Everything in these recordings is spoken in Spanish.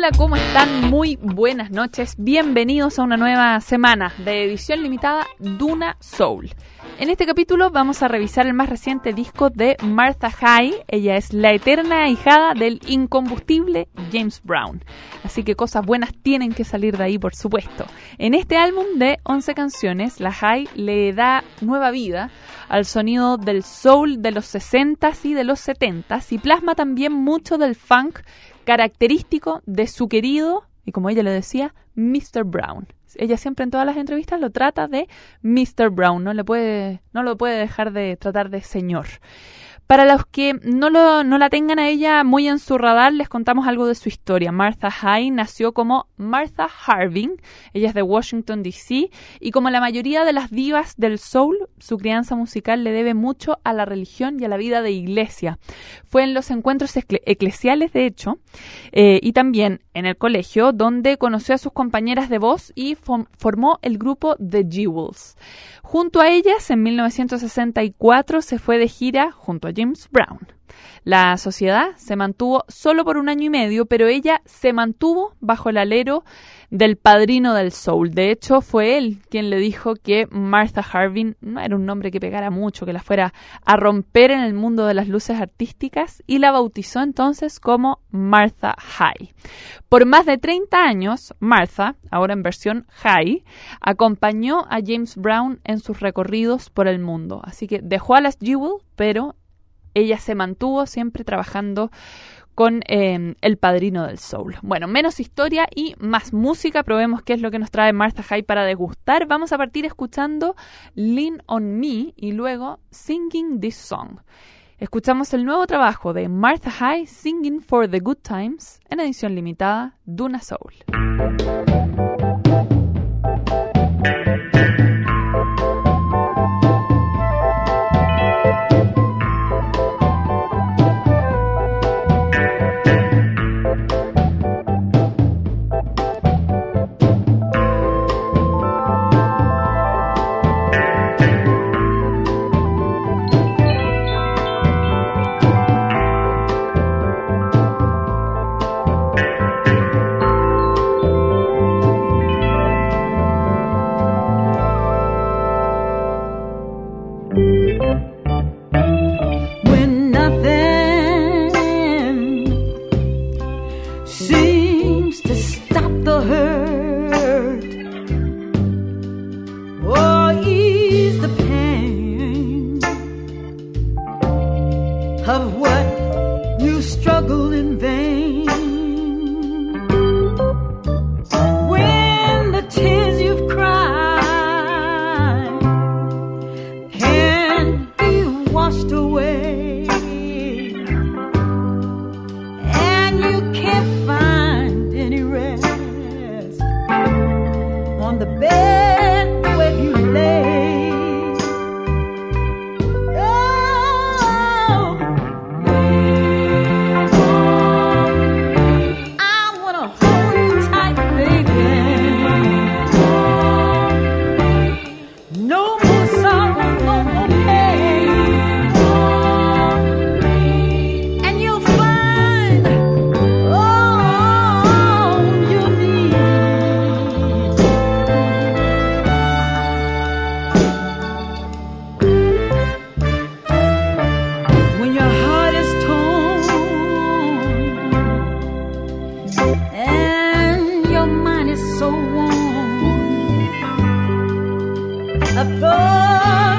Hola, ¿cómo están? Muy buenas noches. Bienvenidos a una nueva semana de edición limitada Duna Soul. En este capítulo vamos a revisar el más reciente disco de Martha High. Ella es la eterna hijada del incombustible James Brown. Así que cosas buenas tienen que salir de ahí, por supuesto. En este álbum de 11 canciones, la High le da nueva vida al sonido del soul de los 60s y de los 70s y plasma también mucho del funk característico de su querido, y como ella le decía, Mr. Brown. Ella siempre en todas las entrevistas lo trata de Mr. Brown, no le puede, no lo puede dejar de tratar de señor. Para los que no, lo, no, la tengan a ella muy en su radar, les contamos algo de su historia. Martha High nació como Martha Harving, ella es de Washington, D.C., y como la mayoría de las divas del soul, su crianza musical le debe mucho a la religión y a la vida de iglesia. Fue en los encuentros eclesiales, de hecho, eh, y también en el colegio, donde conoció a sus compañeras de voz y formó el grupo The Jewels. Junto a ellas, en 1964 se fue de gira junto a James Brown. La sociedad se mantuvo solo por un año y medio, pero ella se mantuvo bajo el alero del padrino del soul. De hecho, fue él quien le dijo que Martha Harvin no era un nombre que pegara mucho, que la fuera a romper en el mundo de las luces artísticas y la bautizó entonces como Martha High. Por más de 30 años, Martha, ahora en versión High, acompañó a James Brown en sus recorridos por el mundo. Así que dejó a las Jewel, pero ella se mantuvo siempre trabajando con em, el padrino del soul. Bueno, menos historia y más música. Probemos qué es lo que nos trae Martha High para degustar. Vamos a partir escuchando Lean on Me y luego Singing This Song. Escuchamos el nuevo trabajo de Martha High, Singing for the Good Times, en edición limitada, Duna Soul. and your mind is so warm. Of course.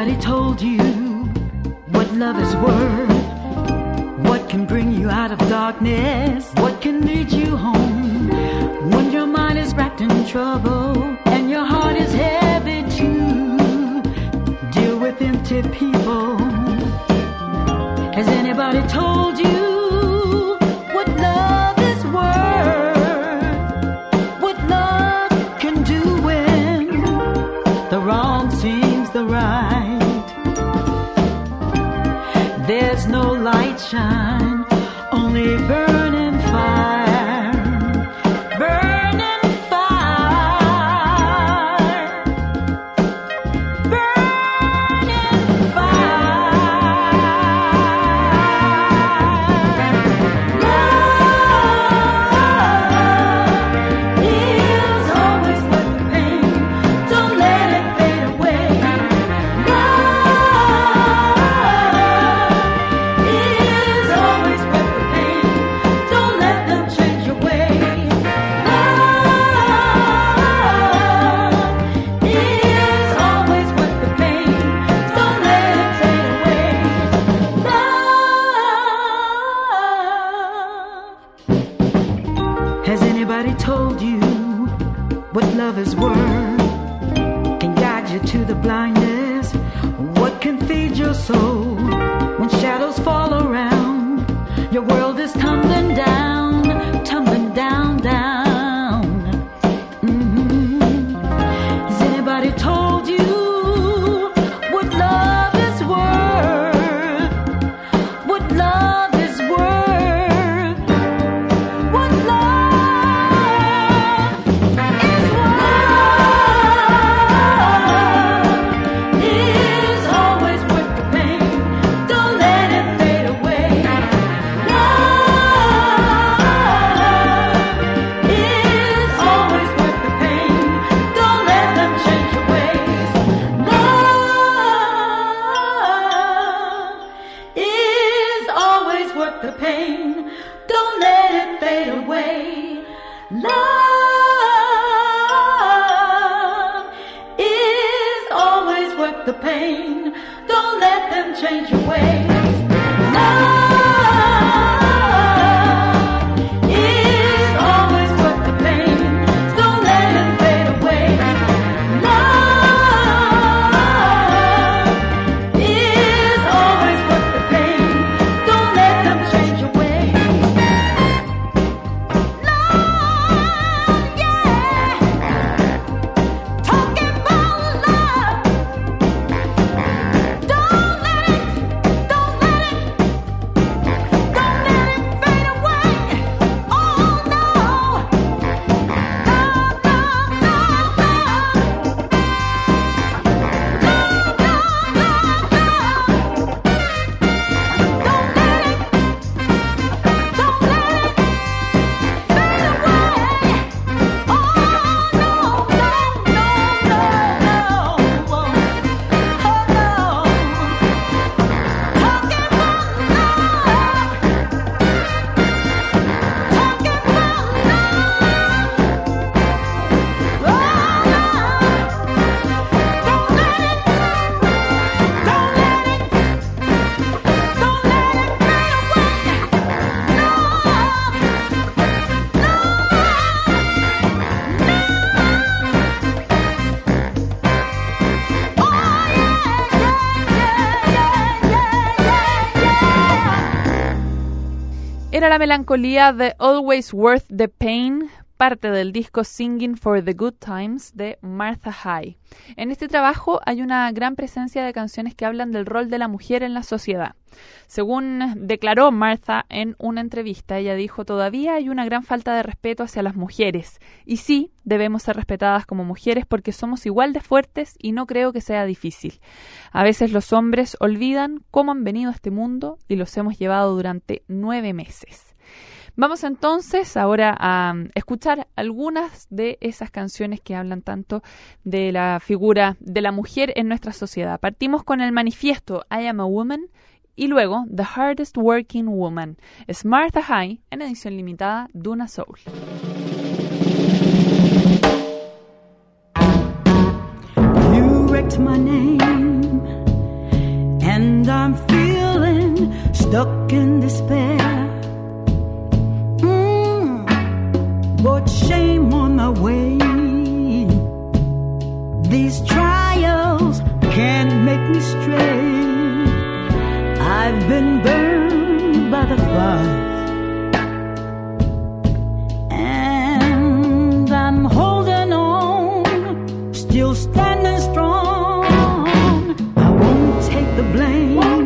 Nobody told you what love is worth. What can bring you out of darkness? What can lead you home? When your mind is wrapped in trouble and your heart is heavy too. Deal with empty people. Has anybody told you? only burn. Your soul when shadows fall around? Your world is the pain. Don't let it fade away. Love Era la melancolía de Always Worth the Pain, parte del disco Singing for the Good Times de Martha High. En este trabajo hay una gran presencia de canciones que hablan del rol de la mujer en la sociedad. Según declaró Martha en una entrevista, ella dijo, todavía hay una gran falta de respeto hacia las mujeres. Y sí, debemos ser respetadas como mujeres porque somos igual de fuertes y no creo que sea difícil. A veces los hombres olvidan cómo han venido a este mundo y los hemos llevado durante nueve meses. Vamos entonces ahora a escuchar algunas de esas canciones que hablan tanto de la figura de la mujer en nuestra sociedad. Partimos con el manifiesto I Am a Woman y luego The Hardest Working Woman. Es Martha High en edición limitada Duna Soul. But shame on my way. These trials can't make me stray. I've been burned by the fire. And I'm holding on, still standing strong. I won't take the blame.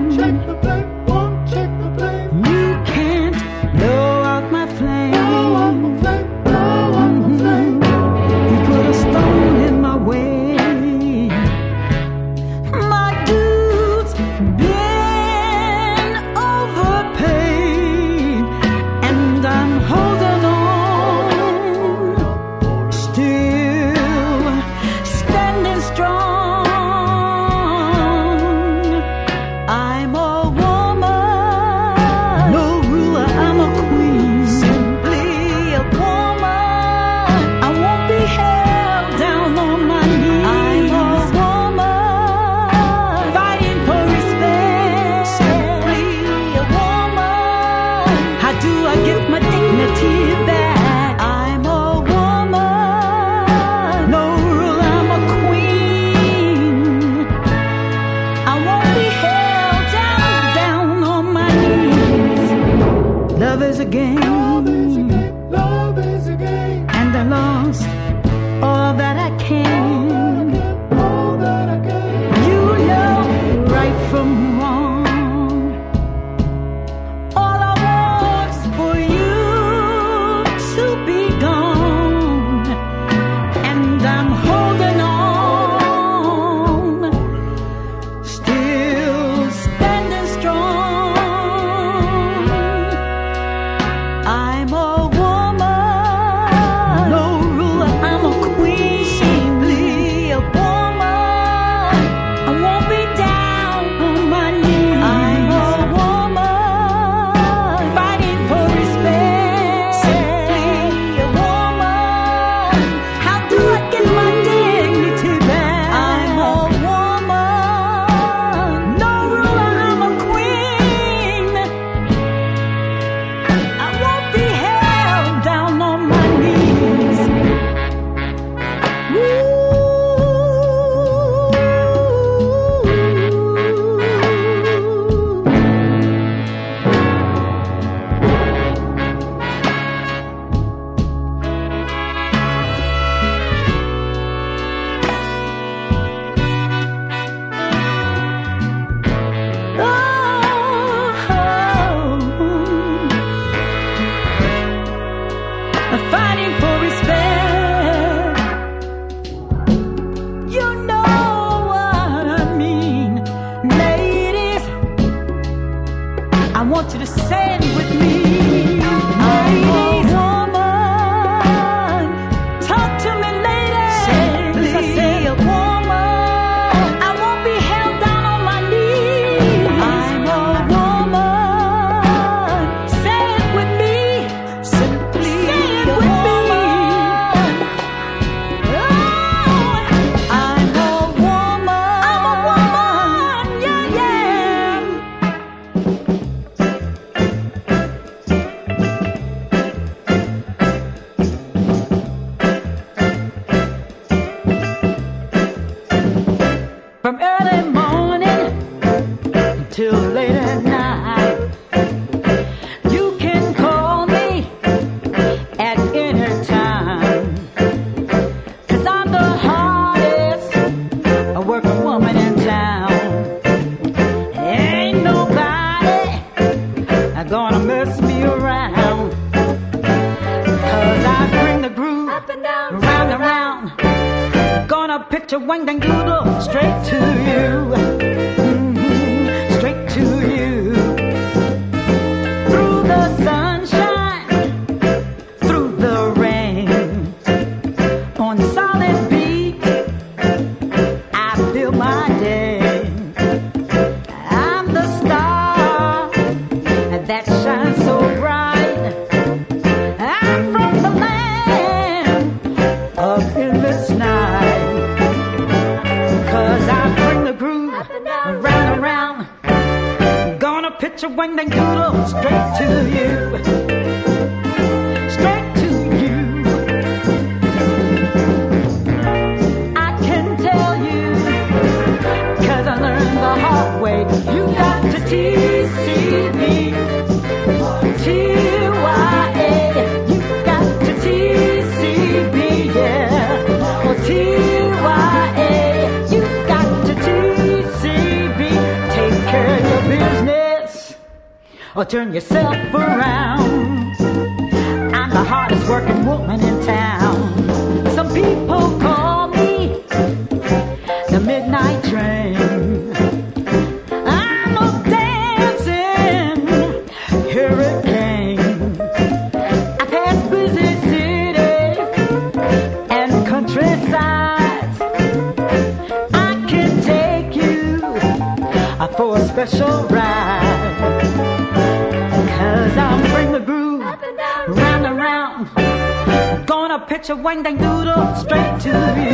or turn yourself around. I'm the hardest working woman in town. Some people call me the midnight train. I'm a dancing hurricane. I pass busy cities and countrysides. I can take you for a special catch a wang dang doodle straight to you.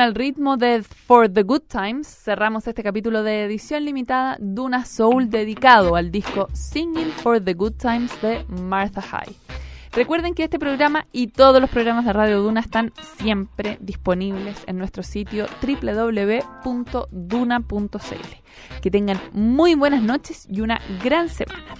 El ritmo de For the Good Times cerramos este capítulo de edición limitada Duna Soul dedicado al disco Singing for the Good Times de Martha High. Recuerden que este programa y todos los programas de Radio Duna están siempre disponibles en nuestro sitio www.duna.cl. Que tengan muy buenas noches y una gran semana.